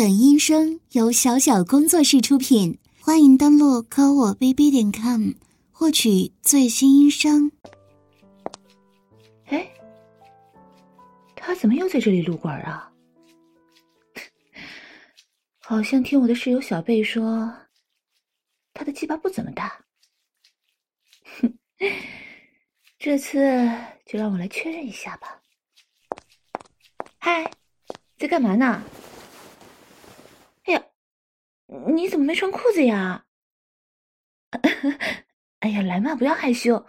本音声由小小工作室出品，欢迎登录科我 bb 点 com 获取最新音声。哎，他怎么又在这里撸管啊？好像听我的室友小贝说，他的鸡巴不怎么大。哼，这次就让我来确认一下吧。嗨，在干嘛呢？你怎么没穿裤子呀？哎呀，来嘛，不要害羞，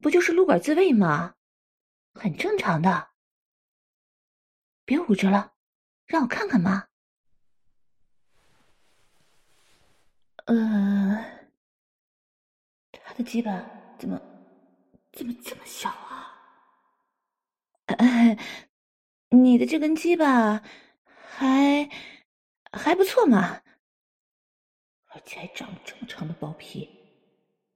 不就是撸管自慰吗？很正常的。别捂着了，让我看看嘛。呃，他的鸡巴怎么怎么这么小啊？哎，你的这根鸡巴还还不错嘛。而且还长了这么长的包皮，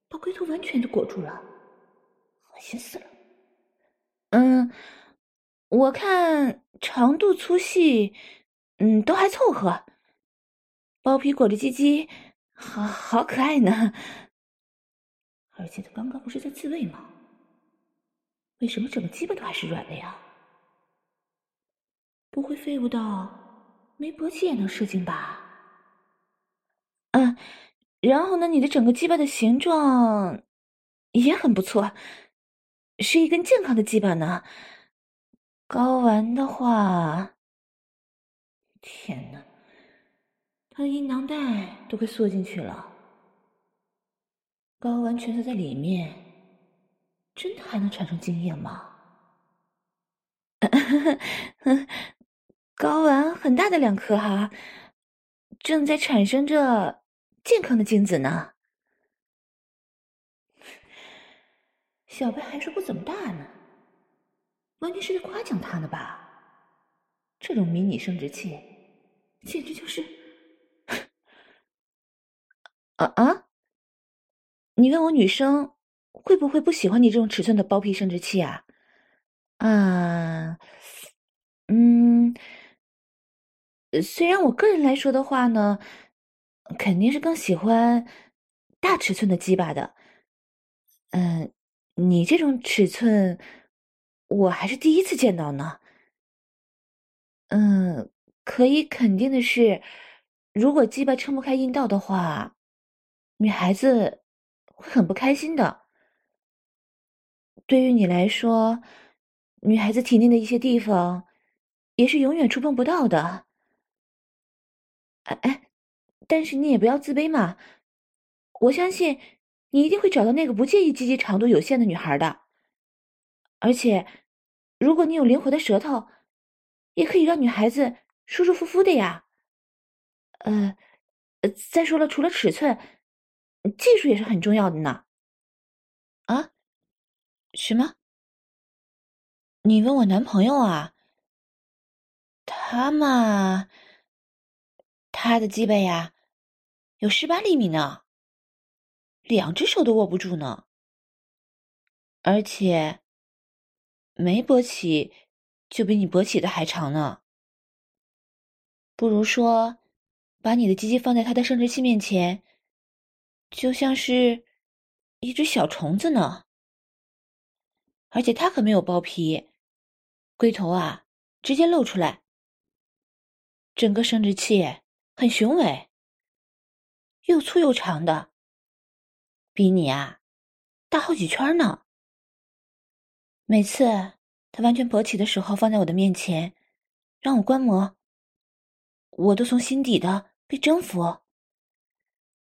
把龟头完全的裹住了，恶心死了。嗯，我看长度粗细，嗯，都还凑合。包皮裹着鸡鸡，好好可爱呢。而且他刚刚不是在自慰吗？为什么整个鸡巴都还是软的呀？不会废物到没勃起也能射精吧？嗯，然后呢，你的整个鸡巴的形状也很不错，是一根健康的鸡巴呢。睾丸的话，天哪，他的阴囊袋都快缩进去了，睾丸蜷缩在里面，真的还能产生精液吗？睾丸很大的两颗哈，正在产生着。健康的精子呢？小贝还说不怎么大呢，完全是在夸奖他呢吧？这种迷你生殖器，简直就是 啊啊！你问我女生会不会不喜欢你这种尺寸的包皮生殖器啊？啊，嗯，虽然我个人来说的话呢。肯定是更喜欢大尺寸的鸡巴的，嗯，你这种尺寸我还是第一次见到呢。嗯，可以肯定的是，如果鸡巴撑不开阴道的话，女孩子会很不开心的。对于你来说，女孩子体内的一些地方也是永远触碰不到的。哎哎。但是你也不要自卑嘛，我相信你一定会找到那个不介意鸡鸡长度有限的女孩的。而且，如果你有灵活的舌头，也可以让女孩子舒舒服服的呀。呃，再说了，除了尺寸，技术也是很重要的呢。啊？什么？你问我男朋友啊？他嘛，他的鸡巴呀。有十八厘米呢，两只手都握不住呢，而且没勃起就比你勃起的还长呢。不如说，把你的鸡鸡放在他的生殖器面前，就像是一只小虫子呢。而且他可没有包皮，龟头啊直接露出来，整个生殖器很雄伟。又粗又长的，比你啊大好几圈呢。每次他完全勃起的时候放在我的面前，让我观摩，我都从心底的被征服。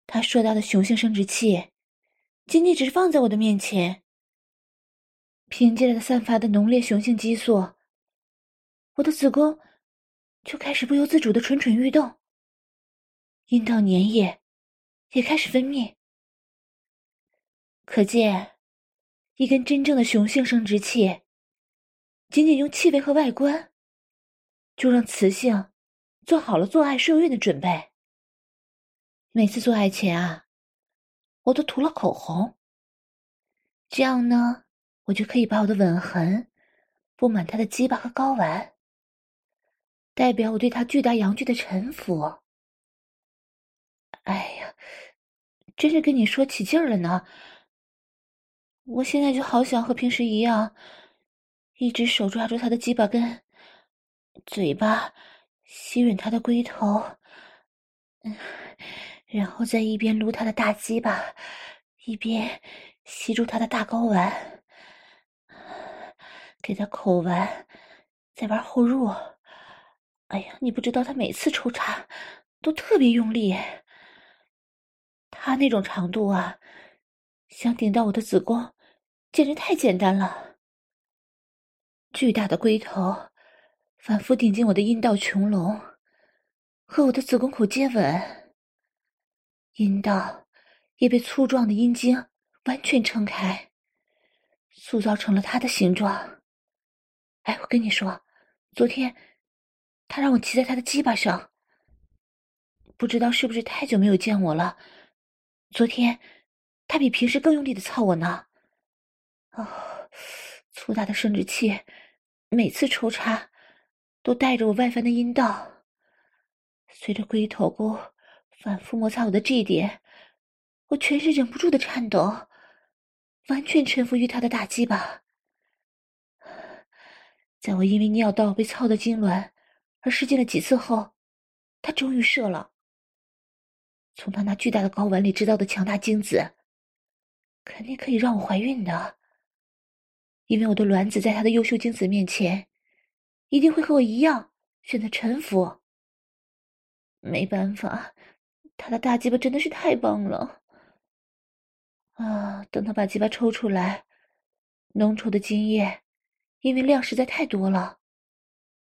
他硕大的雄性生殖器，仅仅只是放在我的面前，凭借着他散发的浓烈雄性激素，我的子宫就开始不由自主的蠢蠢欲动，阴道粘液。也开始分泌，可见，一根真正的雄性生殖器，仅仅用气味和外观，就让雌性做好了做爱受孕的准备。每次做爱前啊，我都涂了口红，这样呢，我就可以把我的吻痕布满他的鸡巴和睾丸。代表我对他巨大阳具的臣服。哎呀，真是跟你说起劲儿了呢！我现在就好想和平时一样，一只手抓住他的鸡巴根，嘴巴吸吮他的龟头，嗯，然后再一边撸他的大鸡巴，一边吸住他的大睾丸，给他口完，再玩后入。哎呀，你不知道他每次抽插都特别用力。他那种长度啊，想顶到我的子宫，简直太简单了。巨大的龟头反复顶进我的阴道穹隆，和我的子宫口接吻，阴道也被粗壮的阴茎完全撑开，塑造成了他的形状。哎，我跟你说，昨天他让我骑在他的鸡巴上，不知道是不是太久没有见我了。昨天，他比平时更用力的操我呢。哦，粗大的生殖器，每次抽插都带着我外翻的阴道。随着龟头沟反复摩擦我的这一点，我全身忍不住的颤抖，完全臣服于他的大鸡巴。在我因为尿道被操的痉挛而失禁了几次后，他终于射了。从他那巨大的睾丸里知道的强大精子，肯定可以让我怀孕的。因为我的卵子在他的优秀精子面前，一定会和我一样选择臣服。没办法，他的大鸡巴真的是太棒了。啊，等他把鸡巴抽出来，浓稠的精液，因为量实在太多了，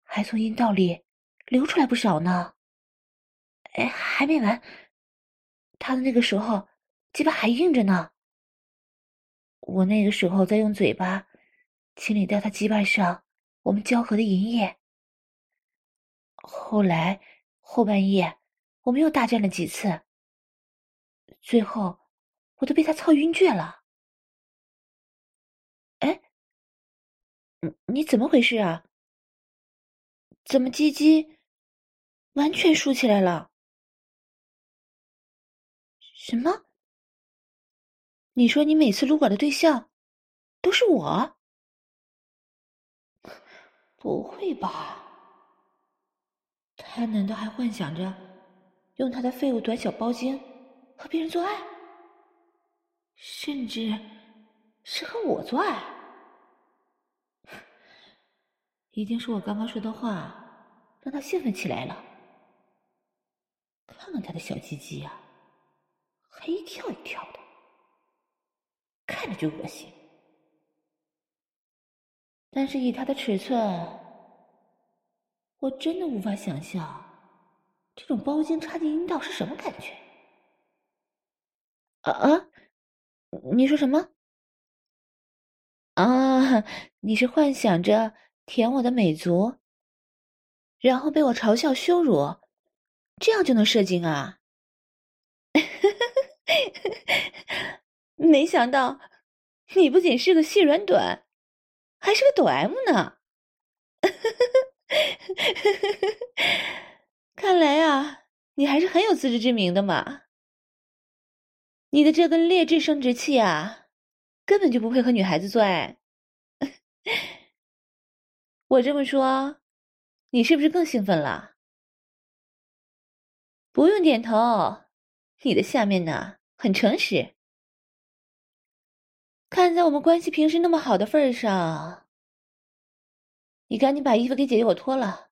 还从阴道里流出来不少呢。哎，还没完。他的那个时候，鸡巴还硬着呢。我那个时候在用嘴巴清理掉他鸡巴上我们交合的淫液。后来后半夜，我们又大战了几次，最后我都被他操晕厥了。哎，你你怎么回事啊？怎么鸡鸡完全竖起来了？什么？你说你每次撸管的对象都是我？不会吧？他难道还幻想着用他的废物短小包茎和别人做爱？甚至是和我做爱？一定是我刚刚说的话让他兴奋起来了。看看他的小鸡鸡呀！还一跳一跳的，看着就恶心。但是以他的尺寸，我真的无法想象这种包茎插进阴道是什么感觉。啊啊！你说什么？啊！你是幻想着舔我的美足，然后被我嘲笑羞辱，这样就能射精啊？没想到，你不仅是个细软短，还是个抖 M 呢。看来啊，你还是很有自知之明的嘛。你的这根劣质生殖器啊，根本就不配和女孩子做爱。我这么说，你是不是更兴奋了？不用点头，你的下面呢，很诚实。看在我们关系平时那么好的份上，你赶紧把衣服给姐姐我脱了，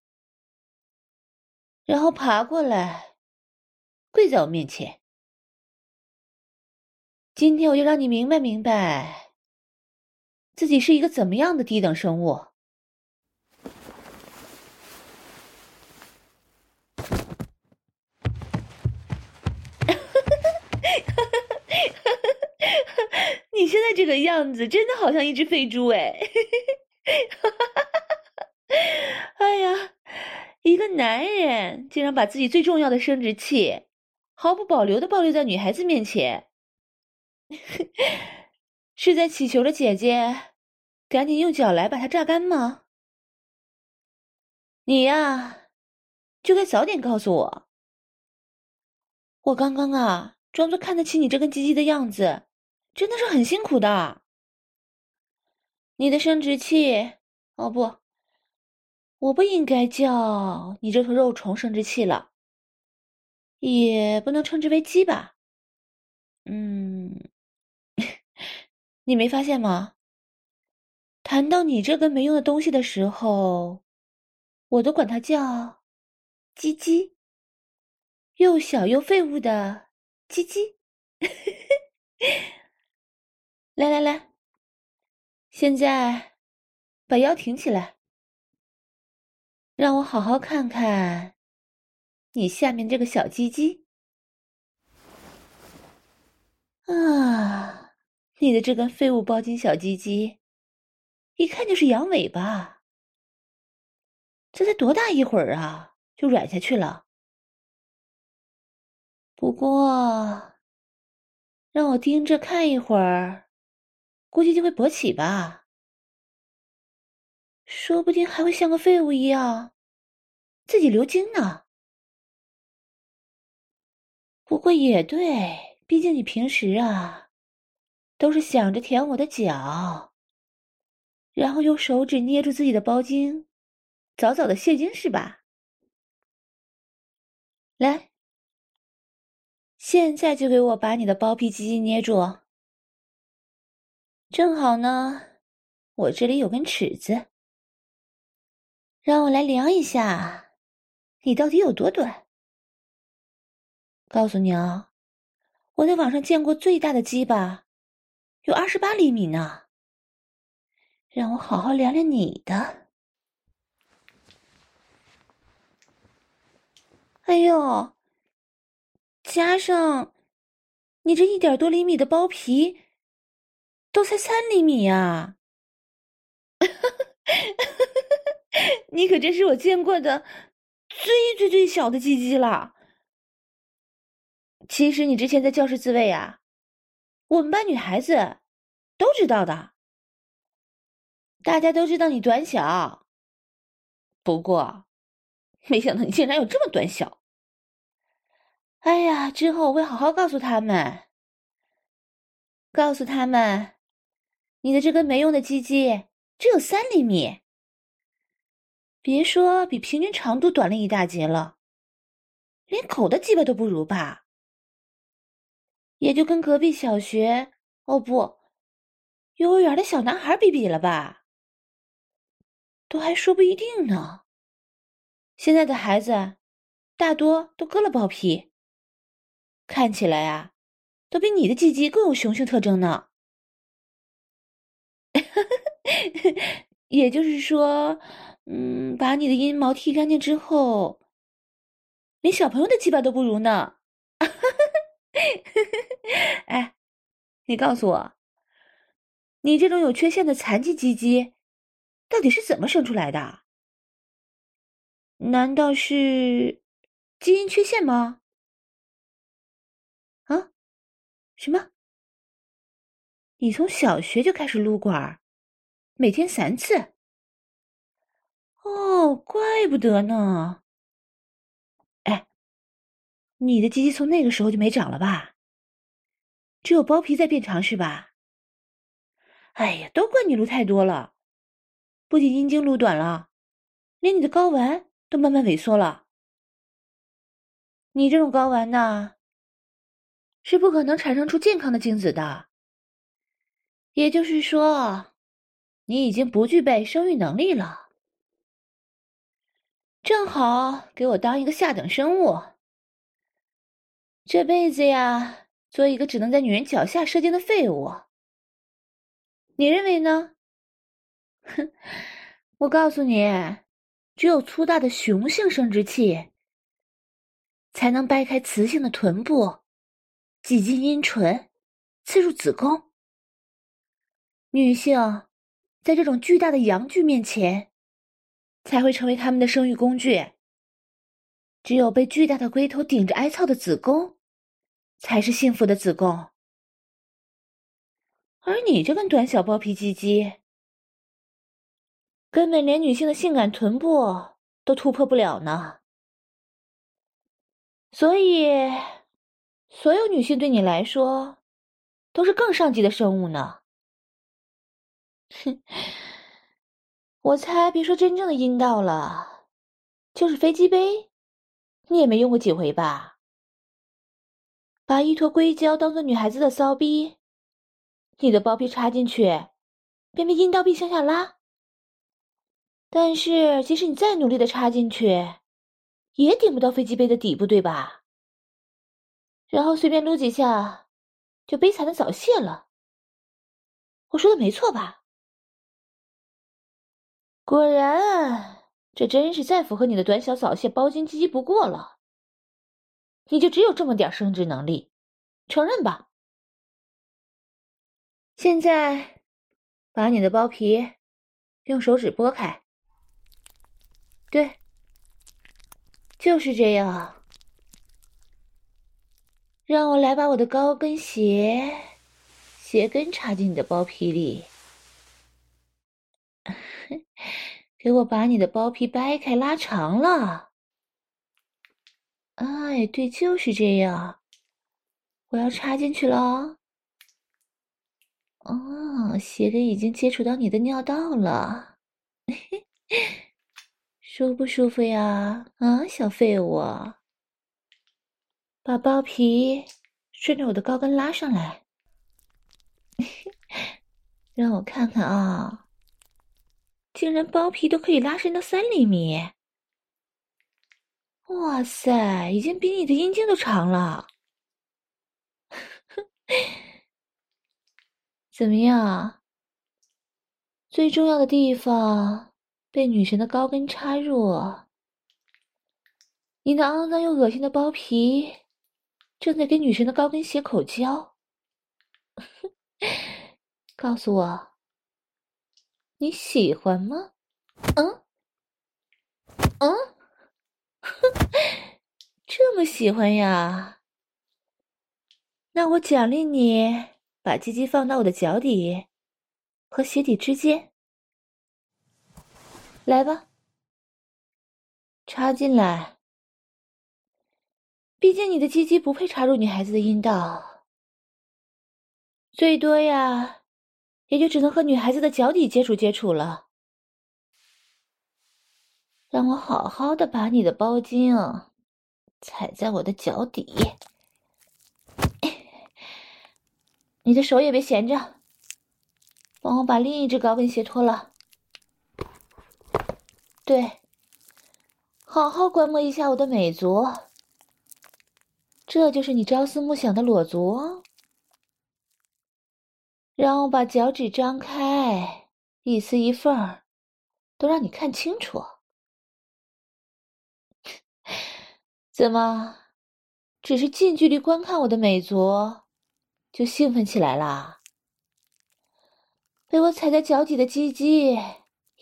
然后爬过来，跪在我面前。今天我就让你明白明白，自己是一个怎么样的低等生物。现在这个样子，真的好像一只肥猪哎！哎呀，一个男人竟然把自己最重要的生殖器毫不保留的暴露在女孩子面前，是在祈求着姐姐赶紧用脚来把它榨干吗？你呀，就该早点告诉我。我刚刚啊，装作看得起你这根鸡鸡的样子，真的是很辛苦的。你的生殖器，哦不，我不应该叫你这坨肉虫生殖器了，也不能称之为鸡吧？嗯，你没发现吗？谈到你这根没用的东西的时候，我都管它叫“鸡鸡”，又小又废物的“鸡鸡”。来来来，现在把腰挺起来，让我好好看看你下面这个小鸡鸡。啊，你的这根废物包茎小鸡鸡！一看就是阳痿吧？这才多大一会儿啊，就软下去了。不过，让我盯着看一会儿，估计就会勃起吧。说不定还会像个废物一样，自己流精呢。不过也对，毕竟你平时啊，都是想着舔我的脚。然后用手指捏住自己的包茎，早早的泄精是吧？来，现在就给我把你的包皮鸡鸡捏住。正好呢，我这里有根尺子，让我来量一下，你到底有多短。告诉你啊，我在网上见过最大的鸡巴，有二十八厘米呢。让我好好量量你的。哎呦，加上你这一点多厘米的包皮，都才三厘米呀！你可真是我见过的最最最小的鸡鸡了。其实你之前在教室自慰啊，我们班女孩子都知道的。大家都知道你短小，不过，没想到你竟然有这么短小。哎呀，之后我会好好告诉他们，告诉他们，你的这根没用的鸡鸡只有三厘米，别说比平均长度短了一大截了，连狗的鸡巴都不如吧？也就跟隔壁小学，哦不，幼儿园的小男孩比比了吧？都还说不一定呢。现在的孩子大多都割了包皮，看起来啊，都比你的鸡鸡更有雄性特征呢。也就是说，嗯，把你的阴毛剃干净之后，连小朋友的鸡巴都不如呢。哎，你告诉我，你这种有缺陷的残疾鸡鸡。到底是怎么生出来的？难道是基因缺陷吗？啊？什么？你从小学就开始撸管，每天三次？哦，怪不得呢。哎，你的鸡鸡从那个时候就没长了吧？只有包皮在变长是吧？哎呀，都怪你撸太多了。不仅阴茎撸短了，连你的睾丸都慢慢萎缩了。你这种睾丸呢，是不可能产生出健康的精子的。也就是说，你已经不具备生育能力了。正好给我当一个下等生物，这辈子呀，做一个只能在女人脚下射精的废物。你认为呢？哼，我告诉你，只有粗大的雄性生殖器，才能掰开雌性的臀部，挤进阴唇，刺入子宫。女性在这种巨大的阳具面前，才会成为他们的生育工具。只有被巨大的龟头顶着挨操的子宫，才是幸福的子宫。而你这根短小包皮鸡鸡。根本连女性的性感臀部都突破不了呢。所以，所有女性对你来说都是更上级的生物呢。哼，我猜别说真正的阴道了，就是飞机杯，你也没用过几回吧？把一坨硅胶当做女孩子的骚逼，你的包皮插进去，便被阴道壁向下拉。但是，即使你再努力的插进去，也顶不到飞机杯的底部，对吧？然后随便撸几下，就悲惨的早泄了。我说的没错吧？果然，这真是再符合你的短小早泄、包茎鸡鸡不过了。你就只有这么点生殖能力，承认吧。现在，把你的包皮用手指拨开。对，就是这样。让我来把我的高跟鞋鞋跟插进你的包皮里，给我把你的包皮掰开拉长了。哎，对，就是这样。我要插进去了。哦，鞋跟已经接触到你的尿道了。舒不舒服呀？啊，小废物，把包皮顺着我的高跟拉上来，让我看看啊！竟然包皮都可以拉伸到三厘米！哇塞，已经比你的阴茎都长了！怎么样？最重要的地方。被女神的高跟插入，你那肮脏又恶心的包皮正在给女神的高跟鞋口交。告诉我，你喜欢吗？嗯嗯，这么喜欢呀？那我奖励你，把鸡鸡放到我的脚底和鞋底之间。来吧，插进来。毕竟你的鸡鸡不配插入女孩子的阴道，最多呀，也就只能和女孩子的脚底接触接触了。让我好好的把你的包茎踩在我的脚底，你的手也别闲着，帮我把另一只高跟鞋脱了。对，好好观摩一下我的美足，这就是你朝思暮想的裸足哦。让我把脚趾张开，一丝一缝儿都让你看清楚。怎么，只是近距离观看我的美足，就兴奋起来了？被我踩在脚底的鸡鸡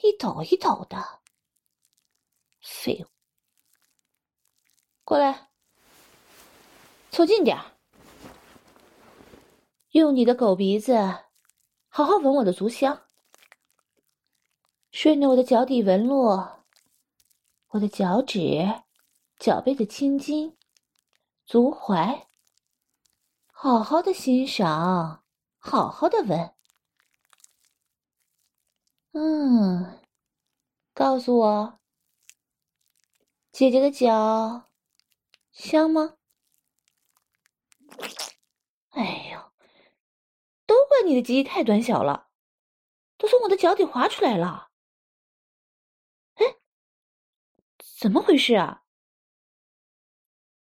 一抖一抖的。废物，过来，凑近点儿，用你的狗鼻子好好闻我的足香，顺着我的脚底纹路，我的脚趾、脚背的青筋、足踝，好好的欣赏，好好的闻。嗯，告诉我。姐姐的脚香吗？哎呀，你的鸡鸡太短小了，都从我的脚底滑出来了。哎，怎么回事啊？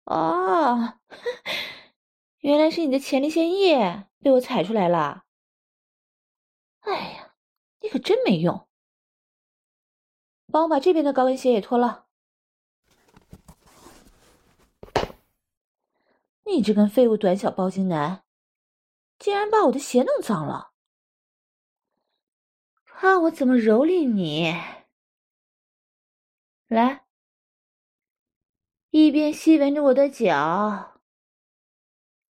哦，原来是你的前列腺液被我踩出来了。哎呀，你可真没用！帮我把这边的高跟鞋也脱了。你这根废物短小包茎男，竟然把我的鞋弄脏了！看我怎么蹂躏你！来，一边吸闻着我的脚，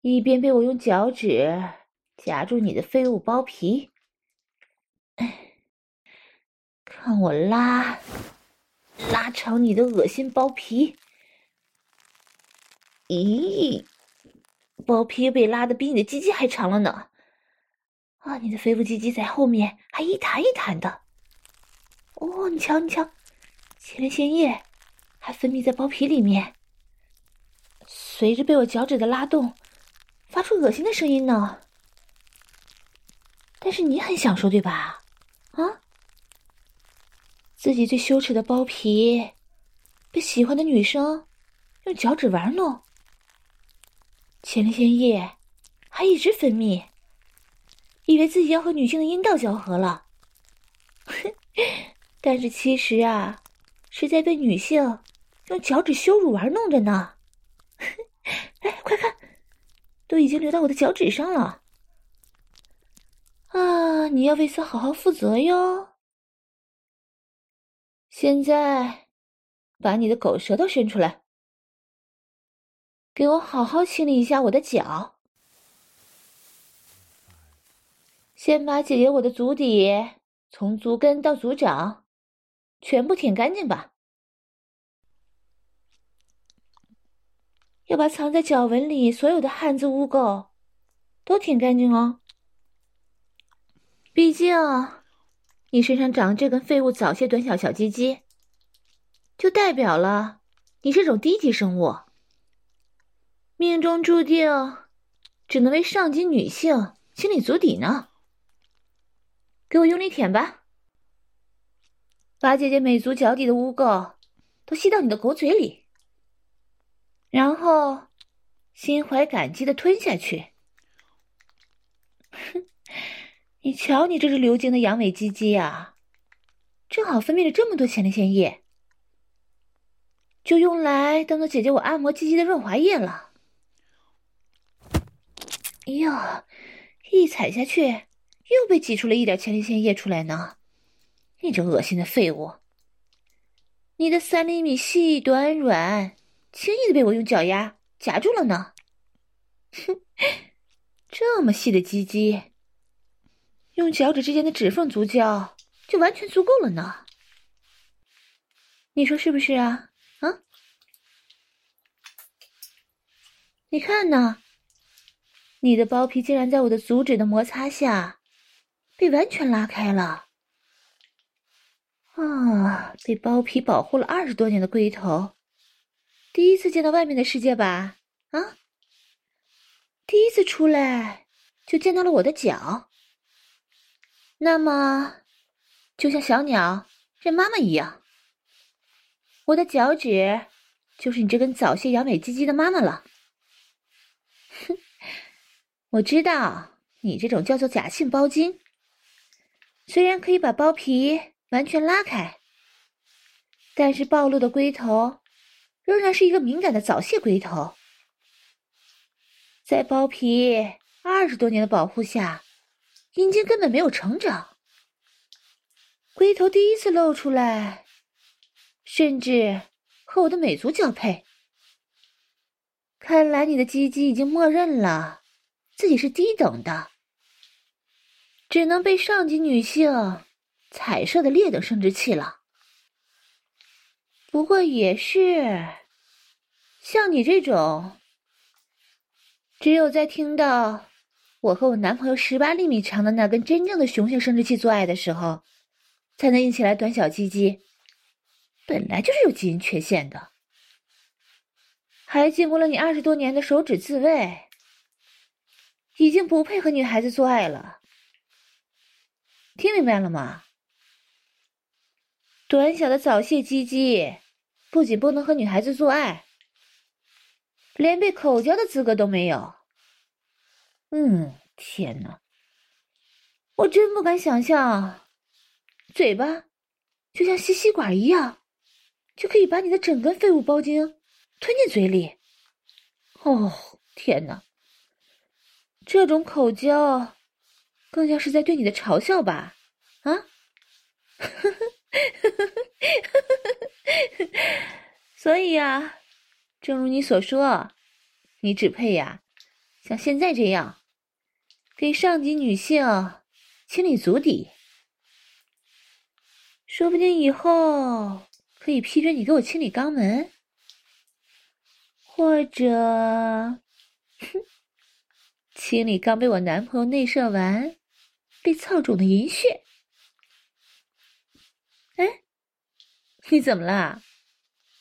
一边被我用脚趾夹住你的废物包皮。看我拉，拉长你的恶心包皮。咦，包皮被拉的比你的鸡鸡还长了呢！啊，你的肥腹鸡鸡在后面还一弹一弹的。哦，你瞧，你瞧，前列腺液还分泌在包皮里面，随着被我脚趾的拉动，发出恶心的声音呢。但是你很享受，对吧？啊，自己最羞耻的包皮，被喜欢的女生用脚趾玩弄，前列腺液还一直分泌，以为自己要和女性的阴道交合了。但是其实啊，是在被女性用脚趾羞辱玩弄着呢。哎，快看，都已经流到我的脚趾上了。啊，你要为此好好负责哟。现在，把你的狗舌头伸出来，给我好好清理一下我的脚。先把姐姐我的足底，从足跟到足掌。全部舔干净吧，要把藏在脚纹里所有的汗渍污垢都舔干净哦。毕竟你身上长这根废物早泄短小小鸡鸡，就代表了你是种低级生物，命中注定只能为上级女性清理足底呢。给我用力舔吧。把姐姐美足脚底的污垢都吸到你的狗嘴里，然后心怀感激的吞下去。哼，你瞧你这只流经的阳痿鸡鸡啊，正好分泌了这么多前列腺液，就用来当做姐姐我按摩鸡鸡的润滑液了。哎呦，一踩下去又被挤出了一点前列腺液出来呢。你这恶心的废物！你的三厘米细短软，轻易的被我用脚丫夹住了呢。哼，这么细的鸡鸡，用脚趾之间的指缝足交就完全足够了呢。你说是不是啊？啊？你看呢？你的包皮竟然在我的足趾的摩擦下被完全拉开了。啊！被包皮保护了二十多年的龟头，第一次见到外面的世界吧？啊！第一次出来就见到了我的脚，那么就像小鸟认妈妈一样，我的脚趾就是你这根早泄阳痿鸡鸡的妈妈了。我知道你这种叫做假性包茎，虽然可以把包皮。完全拉开，但是暴露的龟头仍然是一个敏感的早泄龟头，在包皮二十多年的保护下，阴茎根本没有成长，龟头第一次露出来，甚至和我的美足交配。看来你的鸡鸡已经默认了自己是低等的，只能被上级女性。彩色的劣等生殖器了，不过也是，像你这种，只有在听到我和我男朋友十八厘米长的那根真正的雄性生殖器做爱的时候，才能硬起来短小鸡鸡，本来就是有基因缺陷的，还经过了你二十多年的手指自慰，已经不配和女孩子做爱了，听明白了吗？短小的早泄鸡鸡，不仅不能和女孩子做爱，连被口交的资格都没有。嗯，天哪，我真不敢想象，嘴巴就像吸吸管一样，就可以把你的整根废物包茎吞进嘴里。哦，天哪，这种口交，更像是在对你的嘲笑吧？啊？呵呵。所以呀，正如你所说，你只配呀，像现在这样，给上级女性清理足底。说不定以后可以批准你给我清理肛门，或者，哼，清理刚被我男朋友内射完被操肿的银穴。哎，你怎么了？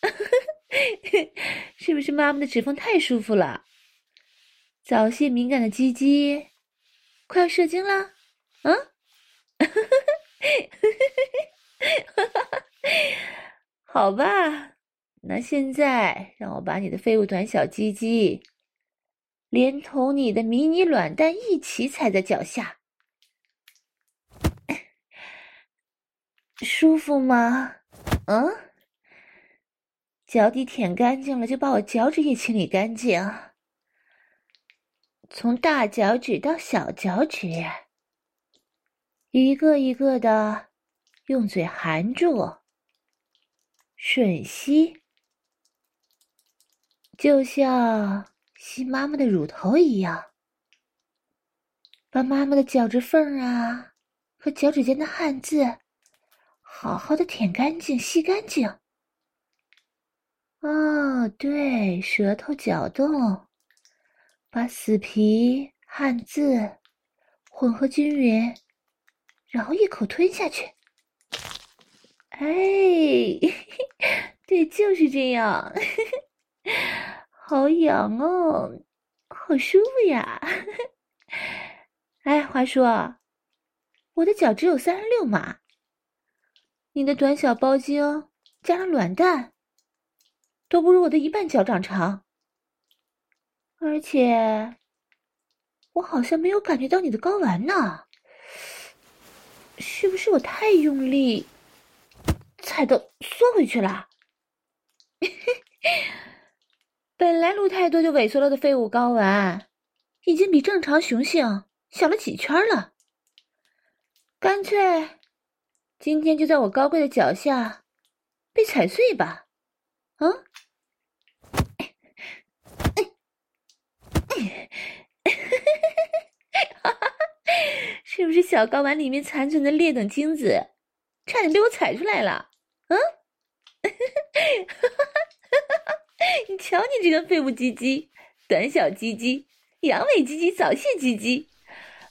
是不是妈妈的指缝太舒服了？早泄敏感的鸡鸡快要射精了？啊？好吧，那现在让我把你的废物短小鸡鸡，连同你的迷你卵蛋一起踩在脚下，舒服吗？嗯？脚底舔干净了，就把我脚趾也清理干净，从大脚趾到小脚趾，一个一个的用嘴含住，吮吸，就像吸妈妈的乳头一样，把妈妈的脚趾缝啊和脚趾间的汗渍好好的舔干净、吸干净。哦，对，舌头搅动，把死皮、汗渍混合均匀，然后一口吞下去。哎，对，就是这样，好痒哦，好舒服呀。哎，话说，我的脚只有三十六码，你的短小包茎加上卵蛋。都不如我的一半脚掌长，而且我好像没有感觉到你的睾丸呢，是不是我太用力，踩到缩回去了？本来露太多就萎缩了的废物睾丸，已经比正常雄性小了几圈了。干脆今天就在我高贵的脚下被踩碎吧。啊，是不是小睾丸里面残存的劣等精子，差点被我踩出来了？嗯，你瞧你这个废物鸡鸡，短小鸡鸡，阳痿鸡鸡，早泄鸡鸡，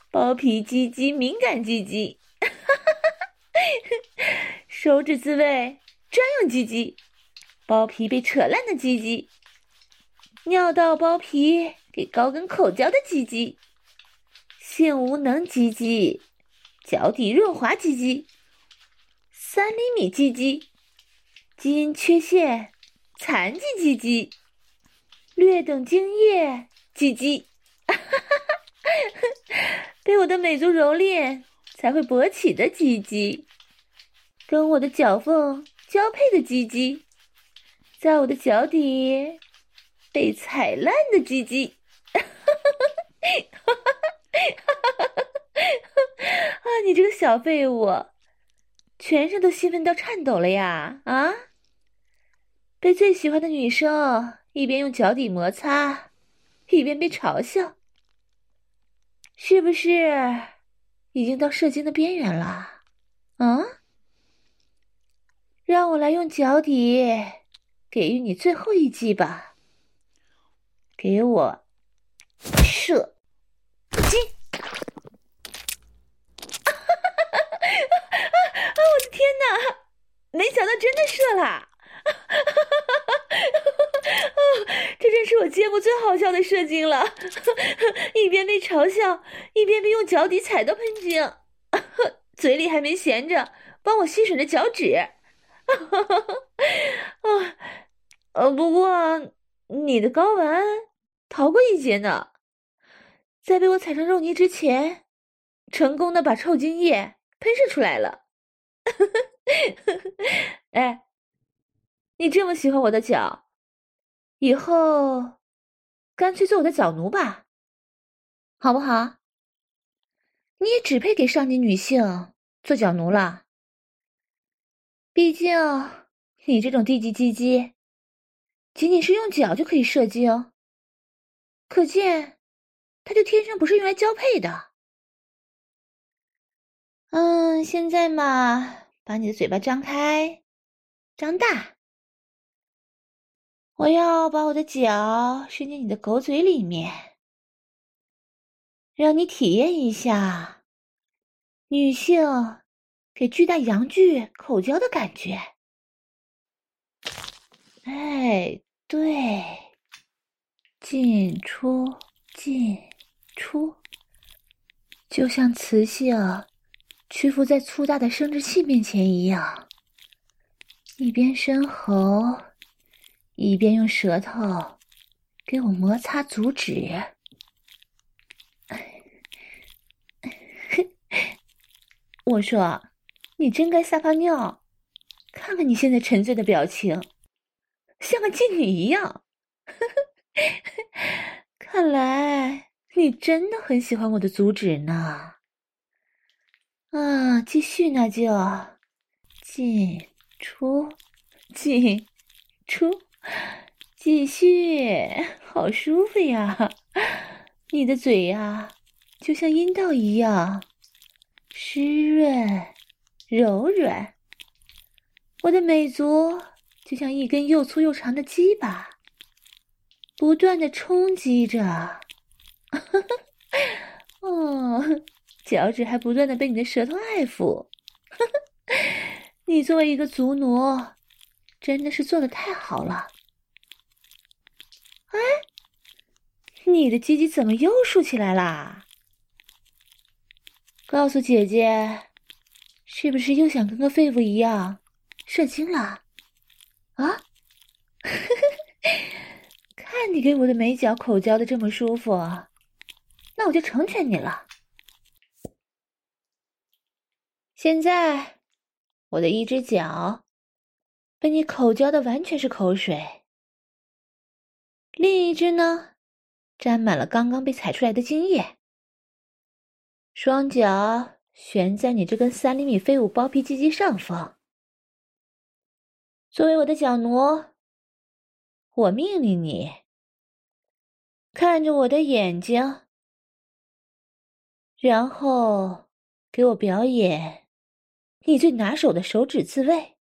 包皮鸡鸡，敏感鸡鸡，手指自慰专用鸡鸡。包皮被扯烂的鸡鸡，尿道包皮给高跟口交的鸡鸡，性无能鸡鸡，脚底润滑鸡鸡，三厘米鸡鸡，基因缺陷残疾鸡鸡，略等精液鸡鸡，被我的美足蹂躏才会勃起的鸡鸡，跟我的脚缝交配的鸡鸡。在我的脚底被踩烂的鸡鸡，啊！你这个小废物，全身都兴奋到颤抖了呀！啊！被最喜欢的女生一边用脚底摩擦，一边被嘲笑，是不是已经到射精的边缘了？啊！让我来用脚底。给予你最后一击吧，给我射精！啊哈哈哈哈啊！我的天哪，没想到真的射了！啊哈哈哈哈啊！这真是我见过最好笑的射精了，一边被嘲笑，一边被用脚底踩到喷精，嘴里还没闲着帮我吸吮着脚趾。哈哈哈！啊，呃，不过你的睾丸逃过一劫呢，在被我踩成肉泥之前，成功的把臭精液喷射出来了。哎，你这么喜欢我的脚，以后干脆做我的脚奴吧，好不好？你也只配给上级女性做脚奴了。毕竟，你这种低级鸡鸡，仅仅是用脚就可以射精，可见，它就天生不是用来交配的。嗯，现在嘛，把你的嘴巴张开，张大，我要把我的脚伸进你的狗嘴里面，让你体验一下女性给巨大阳具口交的感觉。哎，对，进出进出，就像雌性屈服在粗大的生殖器面前一样，一边伸喉，一边用舌头给我摩擦足趾。我说，你真该撒泡尿，看看你现在沉醉的表情。像个妓女一样，看来你真的很喜欢我的足趾呢。啊，继续那就进出进出，继续，好舒服呀！你的嘴呀，就像阴道一样湿润柔软，我的美足。就像一根又粗又长的鸡巴，不断的冲击着，哦，脚趾还不断的被你的舌头爱抚，你作为一个足奴，真的是做的太好了。哎，你的鸡鸡怎么又竖起来啦？告诉姐姐，是不是又想跟个废物一样射精了？啊，看你给我的美脚口交的这么舒服，那我就成全你了。现在，我的一只脚被你口交的完全是口水，另一只呢，沾满了刚刚被踩出来的精液。双脚悬在你这根三厘米飞舞包皮鸡鸡上方。作为我的脚奴，我命令你看着我的眼睛，然后给我表演你最拿手的手指自慰。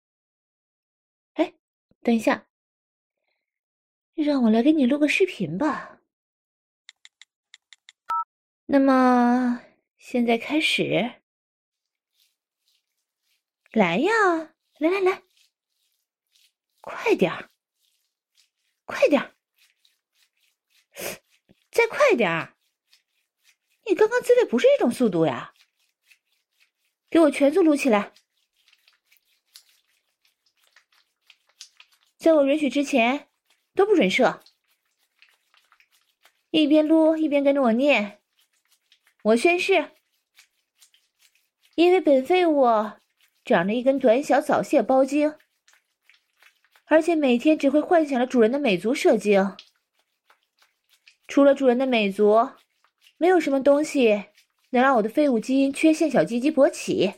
哎，等一下，让我来给你录个视频吧。那么现在开始，来呀，来来来。快点儿，快点儿，再快点儿！你刚刚自慰不是这种速度呀！给我全速录起来，在我允许之前都不准射。一边撸一边跟着我念：“我宣誓，因为本废物长着一根短小早泄包茎。”而且每天只会幻想着主人的美足射精，除了主人的美足，没有什么东西能让我的废物基因缺陷小鸡鸡勃起，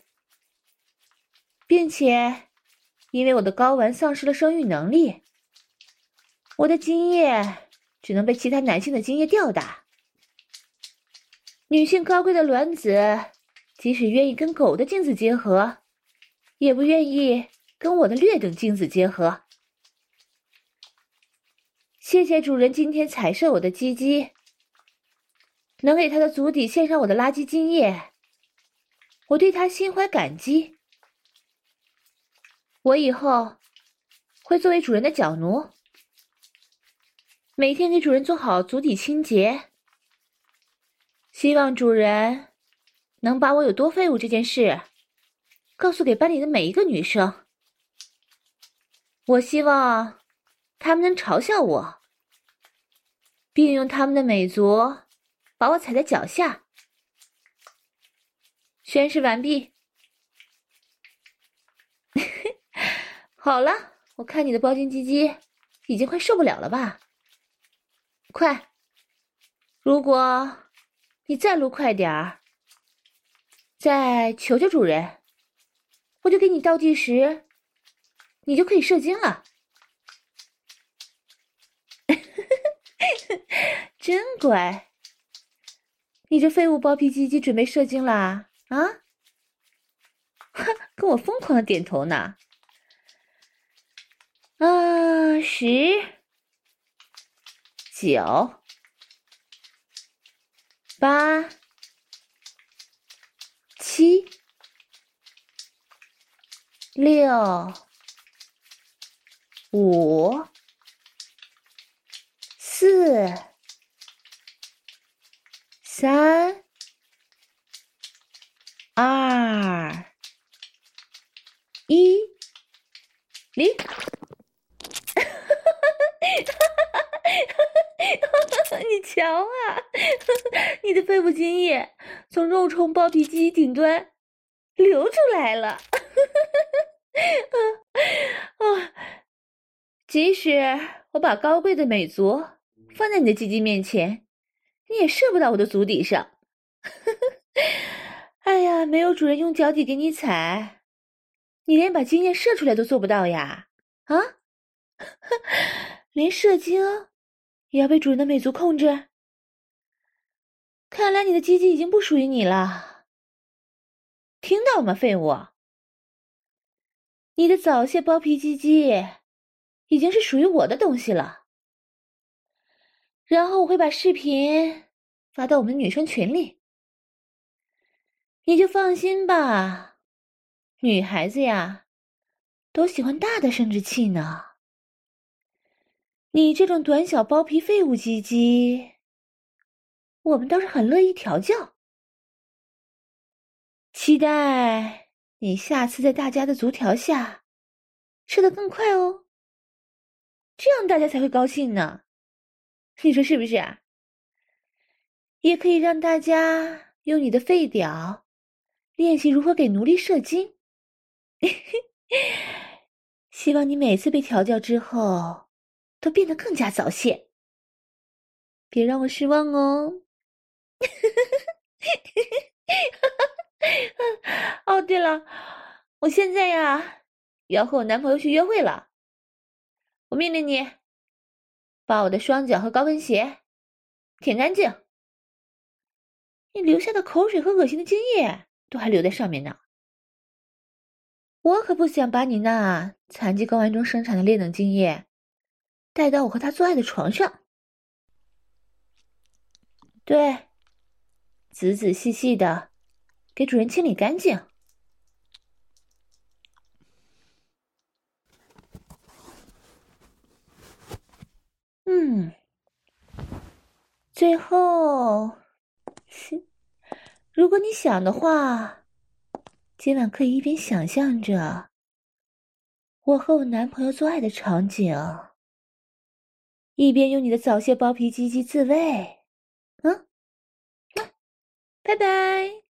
并且，因为我的睾丸丧失了生育能力，我的精液只能被其他男性的精液吊打。女性高贵的卵子，即使愿意跟狗的精子结合，也不愿意跟我的劣等精子结合。谢谢主人今天采射我的鸡鸡，能给他的足底献上我的垃圾精液，我对他心怀感激。我以后会作为主人的脚奴，每天给主人做好足底清洁。希望主人能把我有多废物这件事告诉给班里的每一个女生。我希望。他们能嘲笑我，并用他们的美足把我踩在脚下。宣誓完毕。好了，我看你的包茎鸡鸡已经快受不了了吧？快！如果你再录快点儿，再求求主人，我就给你倒计时，你就可以射精了。真乖，你这废物包皮鸡鸡准备射精啦？啊？哈，跟我疯狂的点头呢。啊，十九、八、七、六、五、四、三、二、一，零。哈哈哈哈哈！你瞧啊，你的肺部精液从肉虫包皮肌顶端流出来了。啊，即使我把高贵的美足放在你的鸡鸡面前，你也射不到我的足底上。哎呀，没有主人用脚底给你踩，你连把精液射出来都做不到呀！啊，连射精。也要被主人的美足控制。看来你的鸡鸡已经不属于你了。听到了吗，废物？你的早泄包皮鸡鸡已经是属于我的东西了。然后我会把视频发到我们女生群里。你就放心吧，女孩子呀，都喜欢大的生殖器呢。你这种短小包皮废物鸡鸡，我们倒是很乐意调教。期待你下次在大家的足条下射得更快哦，这样大家才会高兴呢。你说是不是啊？也可以让大家用你的废屌练习如何给奴隶射精。希望你每次被调教之后。都变得更加早泄，别让我失望哦。哦，对了，我现在呀要和我男朋友去约会了，我命令你把我的双脚和高跟鞋舔干净，你留下的口水和恶心的精液都还留在上面呢。我可不想把你那残疾睾丸中生产的劣等精液。带到我和他做爱的床上，对，仔仔细细的给主人清理干净。嗯，最后，如果你想的话，今晚可以一边想象着我和我男朋友做爱的场景。一边用你的早泄包皮鸡鸡自慰，嗯，拜拜。